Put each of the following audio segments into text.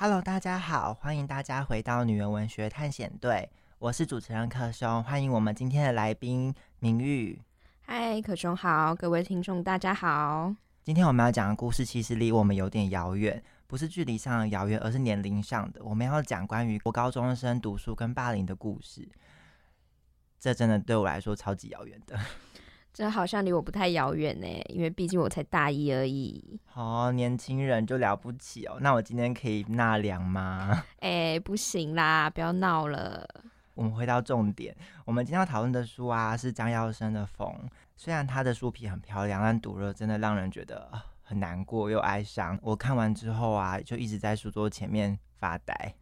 Hello，大家好，欢迎大家回到女人文学探险队，我是主持人可熊，欢迎我们今天的来宾明玉。嗨，可熊好，各位听众大家好。今天我们要讲的故事其实离我们有点遥远，不是距离上的遥远，而是年龄上的。我们要讲关于国高中生读书跟霸凌的故事，这真的对我来说超级遥远的。这好像离我不太遥远呢，因为毕竟我才大一而已。哦，年轻人就了不起哦。那我今天可以纳凉吗？哎，不行啦，不要闹了。我们回到重点，我们今天要讨论的书啊是张耀生的《风》。虽然他的书皮很漂亮，但读了真的让人觉得很难过又哀伤。我看完之后啊，就一直在书桌前面发呆。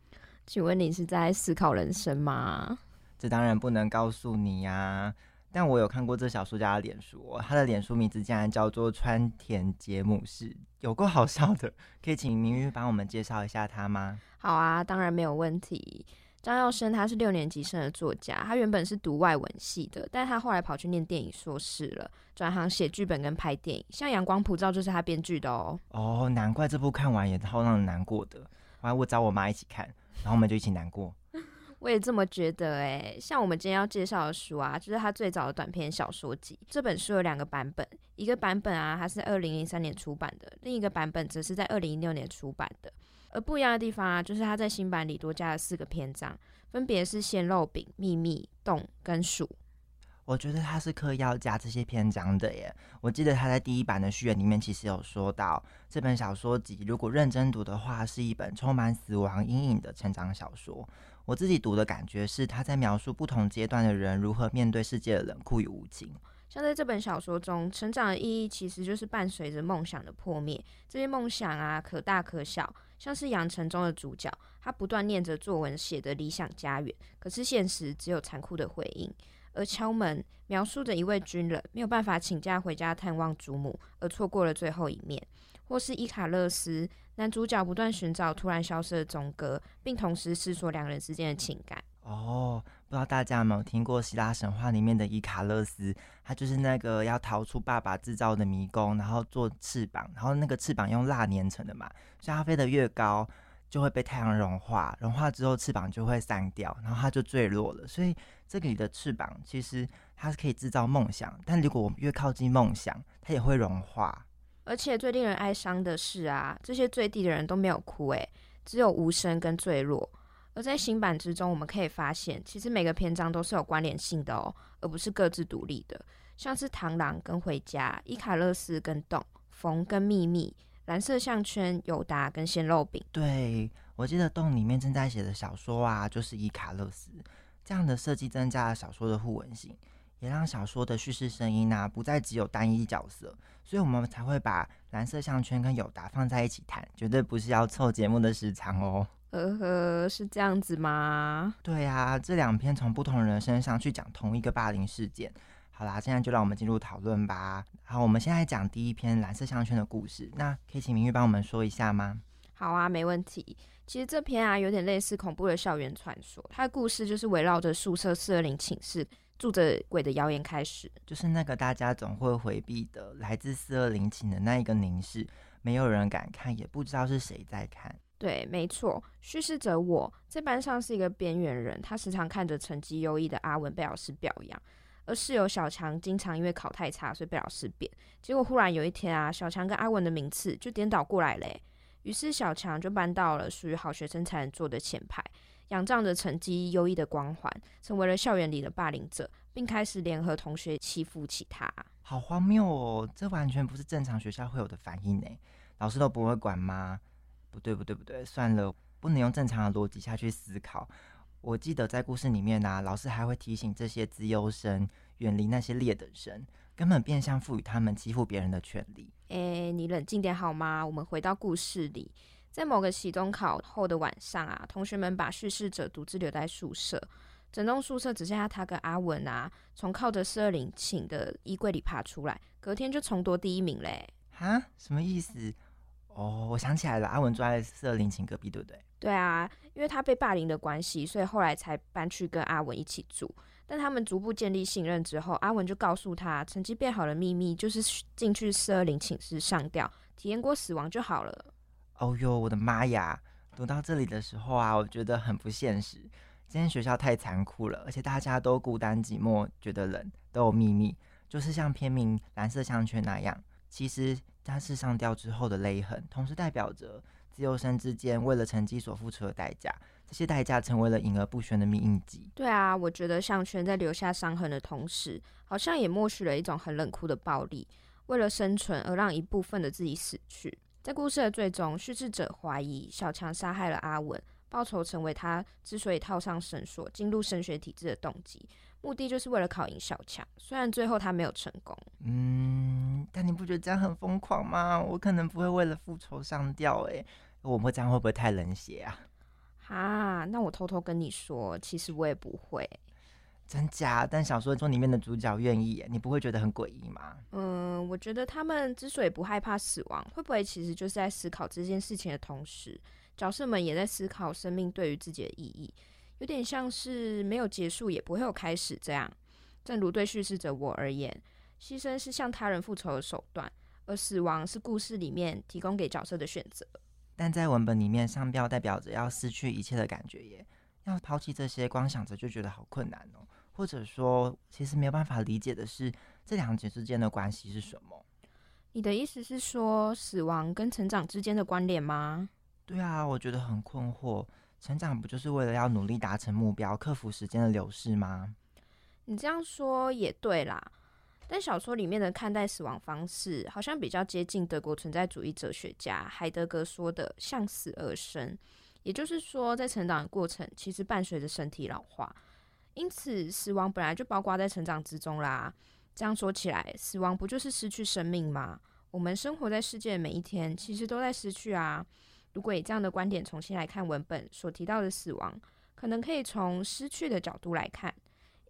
请问你是在思考人生吗？这当然不能告诉你呀、啊。但我有看过这小说家的脸书，他的脸书名字竟然叫做川田结母世，有够好笑的。可以请明玉帮我们介绍一下他吗？好啊，当然没有问题。张耀生他是六年级生的作家，他原本是读外文系的，但他后来跑去念电影硕士了，转行写剧本跟拍电影。像《阳光普照》就是他编剧的哦。哦，难怪这部看完也超让人难过的。我还我找我妈一起看，然后我们就一起难过。我也这么觉得诶，像我们今天要介绍的书啊，就是他最早的短篇小说集。这本书有两个版本，一个版本啊，它是二零零三年出版的，另一个版本则是在二零一六年出版的。而不一样的地方啊，就是他在新版里多加了四个篇章，分别是鲜肉饼、秘密、洞跟鼠。我觉得他是刻意要加这些篇章的耶。我记得他在第一版的序言里面其实有说到，这本小说集如果认真读的话，是一本充满死亡阴影的成长小说。我自己读的感觉是，他在描述不同阶段的人如何面对世界的冷酷与无情。像在这本小说中，成长的意义其实就是伴随着梦想的破灭。这些梦想啊，可大可小，像是《养成》中的主角，他不断念着作文写的理想家园，可是现实只有残酷的回应。而《敲门》描述着一位军人没有办法请假回家探望祖母，而错过了最后一面。或是伊卡勒斯，男主角不断寻找突然消失的钟哥，并同时思索两人之间的情感。哦，不知道大家有没有听过希腊神话里面的伊卡勒斯？他就是那个要逃出爸爸制造的迷宫，然后做翅膀，然后那个翅膀用蜡粘成的嘛，所以他飞得越高，就会被太阳融化，融化之后翅膀就会散掉，然后他就坠落了。所以这里的翅膀其实它是可以制造梦想，但如果我们越靠近梦想，它也会融化。而且最令人哀伤的是啊，这些坠地的人都没有哭，诶，只有无声跟坠落。而在新版之中，我们可以发现，其实每个篇章都是有关联性的哦，而不是各自独立的。像是螳螂跟回家，伊卡勒斯跟洞，缝跟秘密，蓝色项圈，友达跟鲜肉饼。对，我记得洞里面正在写的小说啊，就是伊卡勒斯。这样的设计增加了小说的互文性。也让小说的叙事声音呢、不再只有单一角色，所以我们才会把蓝色项圈跟友达放在一起谈，绝对不是要凑节目的时长哦。呵呵，是这样子吗？对啊，这两篇从不同人身上去讲同一个霸凌事件。好啦，现在就让我们进入讨论吧。好，我们现在讲第一篇蓝色项圈的故事，那可以请明玉帮我们说一下吗？好啊，没问题。其实这篇啊，有点类似恐怖的校园传说，它的故事就是围绕着宿舍四二零寝室。住着鬼的谣言开始，就是那个大家总会回避的，来自四二零寝的那一个凝视，没有人敢看，也不知道是谁在看。对，没错，叙事者我在班上是一个边缘人，他时常看着成绩优异的阿文被老师表扬，而室友小强经常因为考太差，所以被老师贬。结果忽然有一天啊，小强跟阿文的名次就颠倒过来嘞，于是小强就搬到了属于好学生才能坐的前排。仰仗着成绩优异的光环，成为了校园里的霸凌者，并开始联合同学欺负其他。好荒谬哦！这完全不是正常学校会有的反应呢。老师都不会管吗？不对，不对，不对，算了，不能用正常的逻辑下去思考。我记得在故事里面呢、啊，老师还会提醒这些资优生，远离那些劣等生，根本变相赋予他们欺负别人的权利。哎、欸，你冷静点好吗？我们回到故事里，在某个期中考后的晚上啊，同学们把叙事者独自留在宿舍，整栋宿舍只剩下他跟阿文啊，从靠着四二零寝的衣柜里爬出来，隔天就重夺第一名嘞。哈？什么意思？哦，我想起来了，阿文住在四二零寝隔壁，对不对？对啊，因为他被霸凌的关系，所以后来才搬去跟阿文一起住。但他们逐步建立信任之后，阿文就告诉他，成绩变好的秘密就是进去四二零寝室上吊，体验过死亡就好了。哦哟，我的妈呀！读到这里的时候啊，我觉得很不现实。今天学校太残酷了，而且大家都孤单寂寞，觉得冷，都有秘密，就是像片名《蓝色项圈》那样。其实。它是上吊之后的勒痕，同时代表着自由生之间为了成绩所付出的代价。这些代价成为了隐而不宣的印记。对啊，我觉得项圈在留下伤痕的同时，好像也默许了一种很冷酷的暴力，为了生存而让一部分的自己死去。在故事的最终，叙事者怀疑小强杀害了阿文，报仇成为他之所以套上绳索进入升学体制的动机。目的就是为了考赢小强，虽然最后他没有成功。嗯，但你不觉得这样很疯狂吗？我可能不会为了复仇上吊，诶，我们这样会不会太冷血啊？哈，那我偷偷跟你说，其实我也不会。真假？但小说中里面的主角愿意，你不会觉得很诡异吗？嗯，我觉得他们之所以不害怕死亡，会不会其实就是在思考这件事情的同时，角色们也在思考生命对于自己的意义。有点像是没有结束也不会有开始这样，正如对叙事者我而言，牺牲是向他人复仇的手段，而死亡是故事里面提供给角色的选择。但在文本里面，上标代表着要失去一切的感觉耶，要抛弃这些，光想着就觉得好困难哦。或者说，其实没有办法理解的是，这两者之间的关系是什么？你的意思是说，死亡跟成长之间的关联吗？对啊，我觉得很困惑。成长不就是为了要努力达成目标，克服时间的流逝吗？你这样说也对啦，但小说里面的看待死亡方式，好像比较接近德国存在主义哲学家海德格说的“向死而生”，也就是说，在成长的过程其实伴随着身体老化，因此死亡本来就包括在成长之中啦。这样说起来，死亡不就是失去生命吗？我们生活在世界的每一天，其实都在失去啊。如果以这样的观点重新来看文本所提到的死亡，可能可以从失去的角度来看，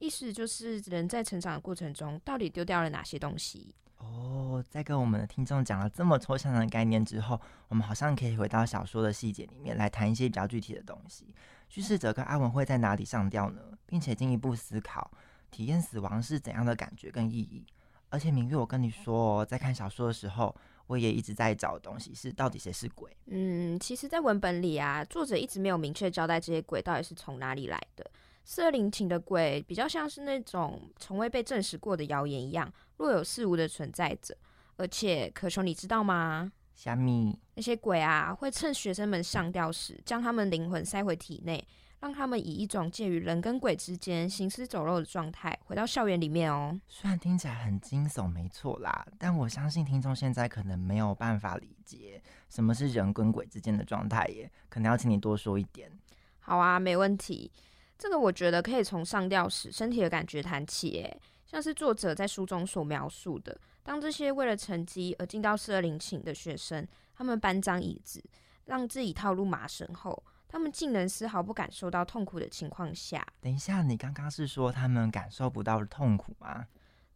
意思就是人在成长的过程中到底丢掉了哪些东西。哦，在跟我们的听众讲了这么抽象的概念之后，我们好像可以回到小说的细节里面来谈一些比较具体的东西。叙事者跟阿文会在哪里上吊呢？并且进一步思考体验死亡是怎样的感觉跟意义。而且明月，我跟你说，在看小说的时候。我也一直在找东西，是到底谁是鬼？嗯，其实，在文本里啊，作者一直没有明确交代这些鬼到底是从哪里来的。四二零寝的鬼比较像是那种从未被证实过的谣言一样，若有似无的存在着。而且，可琼，你知道吗？虾米？那些鬼啊，会趁学生们上吊时，将他们灵魂塞回体内。让他们以一种介于人跟鬼之间行尸走肉的状态回到校园里面哦。虽然听起来很惊悚，没错啦，但我相信听众现在可能没有办法理解什么是人跟鬼之间的状态耶，可能要请你多说一点。好啊，没问题。这个我觉得可以从上吊时身体的感觉谈起，耶，像是作者在书中所描述的，当这些为了成绩而进到四二零寝的学生，他们搬张椅子，让自己套入麻绳后。他们竟能丝毫不感受到痛苦的情况下，等一下，你刚刚是说他们感受不到痛苦吗？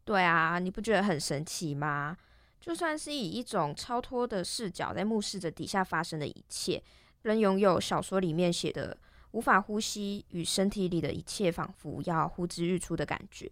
对啊，你不觉得很神奇吗？就算是以一种超脱的视角在目视着底下发生的一切，仍拥有小说里面写的无法呼吸与身体里的一切仿佛要呼之欲出的感觉。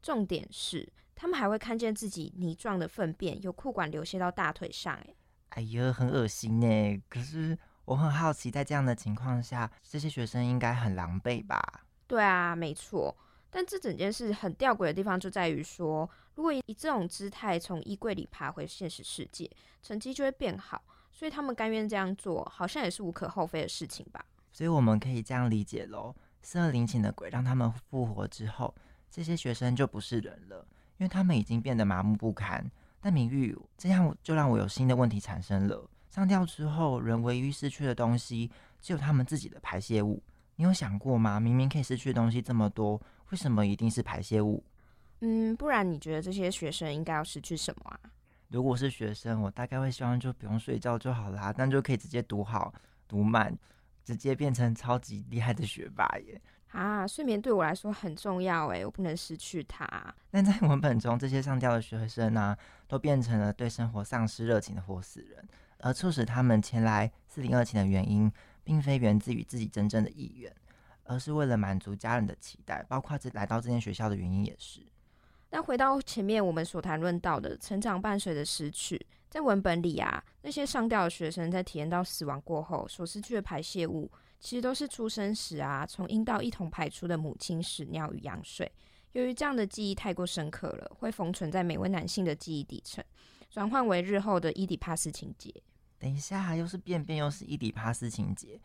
重点是，他们还会看见自己泥状的粪便由裤管流泻到大腿上，哎，哎呀，很恶心呢。可是。我很好奇，在这样的情况下，这些学生应该很狼狈吧？对啊，没错。但这整件事很吊诡的地方就在于说，如果以这种姿态从衣柜里爬回现实世界，成绩就会变好。所以他们甘愿这样做，好像也是无可厚非的事情吧？所以我们可以这样理解喽：四二零寝的鬼让他们复活之后，这些学生就不是人了，因为他们已经变得麻木不堪。但明玉，这样就让我有新的问题产生了。上吊之后，人唯一失去的东西只有他们自己的排泄物。你有想过吗？明明可以失去的东西这么多，为什么一定是排泄物？嗯，不然你觉得这些学生应该要失去什么啊？如果是学生，我大概会希望就不用睡觉就好啦，但就可以直接读好、读满，直接变成超级厉害的学霸耶！啊，睡眠对我来说很重要诶，我不能失去它。但在文本中，这些上吊的学生呢、啊，都变成了对生活丧失热情的活死人，而促使他们前来四零二寝的原因，并非源自于自己真正的意愿，而是为了满足家人的期待，包括这来到这间学校的原因也是。那回到前面我们所谈论到的成长伴随的失去，在文本里啊，那些上吊的学生在体验到死亡过后所失去的排泄物，其实都是出生时啊从阴道一同排出的母亲屎尿与羊水。由于这样的记忆太过深刻了，会封存在每位男性的记忆底层，转换为日后的伊底帕斯情节。等一下，又是便便，又是伊底帕斯情节。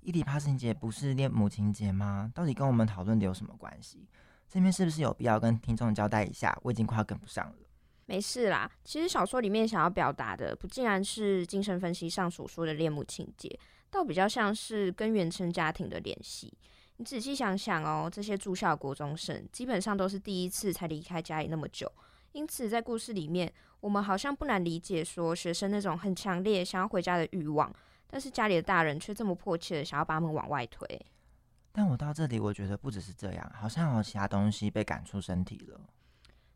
伊底帕斯情节不是恋母情节吗？到底跟我们讨论的有什么关系？这边是不是有必要跟听众交代一下？我已经快要跟不上了。没事啦，其实小说里面想要表达的，不竟然是精神分析上所说的恋母情结，倒比较像是跟原生家庭的联系。你仔细想想哦，这些住校国中生基本上都是第一次才离开家里那么久，因此在故事里面，我们好像不难理解说学生那种很强烈想要回家的欲望，但是家里的大人却这么迫切的想要把他们往外推。但我到这里，我觉得不只是这样，好像有其他东西被赶出身体了。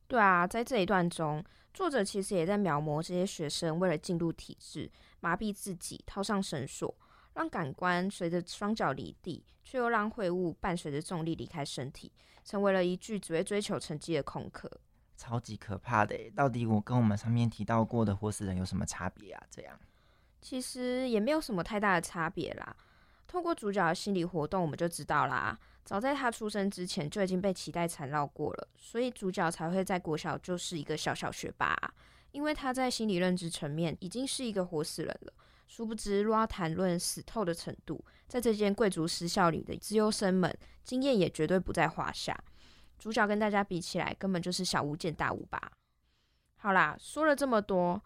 对啊，在这一段中，作者其实也在描摹这些学生为了进入体制，麻痹自己，套上绳索，让感官随着双脚离地，却又让秽物伴随着重力离开身体，成为了一具只会追求成绩的空壳。超级可怕的！到底我跟我们上面提到过的活死人有什么差别啊？这样其实也没有什么太大的差别啦。透过主角的心理活动，我们就知道啦。早在他出生之前就已经被脐带缠绕过了，所以主角才会在国小就是一个小小学霸啊。因为他在心理认知层面已经是一个活死人了。殊不知，若要谈论死透的程度，在这间贵族私校里的资优生们，经验也绝对不在话下。主角跟大家比起来，根本就是小巫见大巫吧。好啦，说了这么多。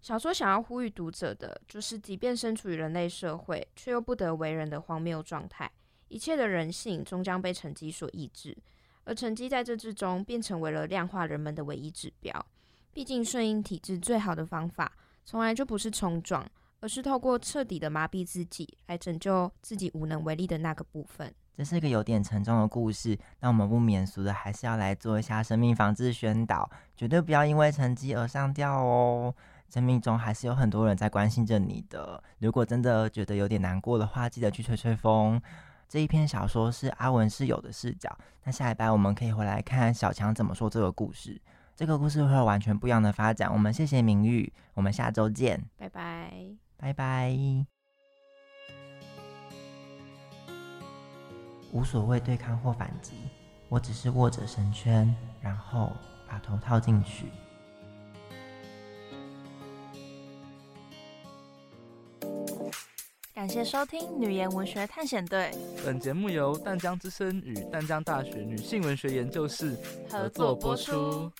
小说想要呼吁读者的，就是即便身处于人类社会，却又不得为人的荒谬状态。一切的人性终将被成绩所抑制，而成绩在这之中便成为了量化人们的唯一指标。毕竟顺应体制最好的方法，从来就不是冲撞，而是透过彻底的麻痹自己，来拯救自己无能为力的那个部分。这是一个有点沉重的故事，那我们不免俗的，还是要来做一下生命防治宣导，绝对不要因为成绩而上吊哦。生命中还是有很多人在关心着你的。如果真的觉得有点难过的话，记得去吹吹风。这一篇小说是阿文室友的视角。那下一拜我们可以回来看小强怎么说这个故事。这个故事会有完全不一样的发展。我们谢谢明玉，我们下周见，拜拜，拜拜。无所谓对抗或反击，我只是握着绳圈，然后把头套进去。感谢收听《女言文学探险队》。本节目由淡江之声与淡江大学女性文学研究室合作播出。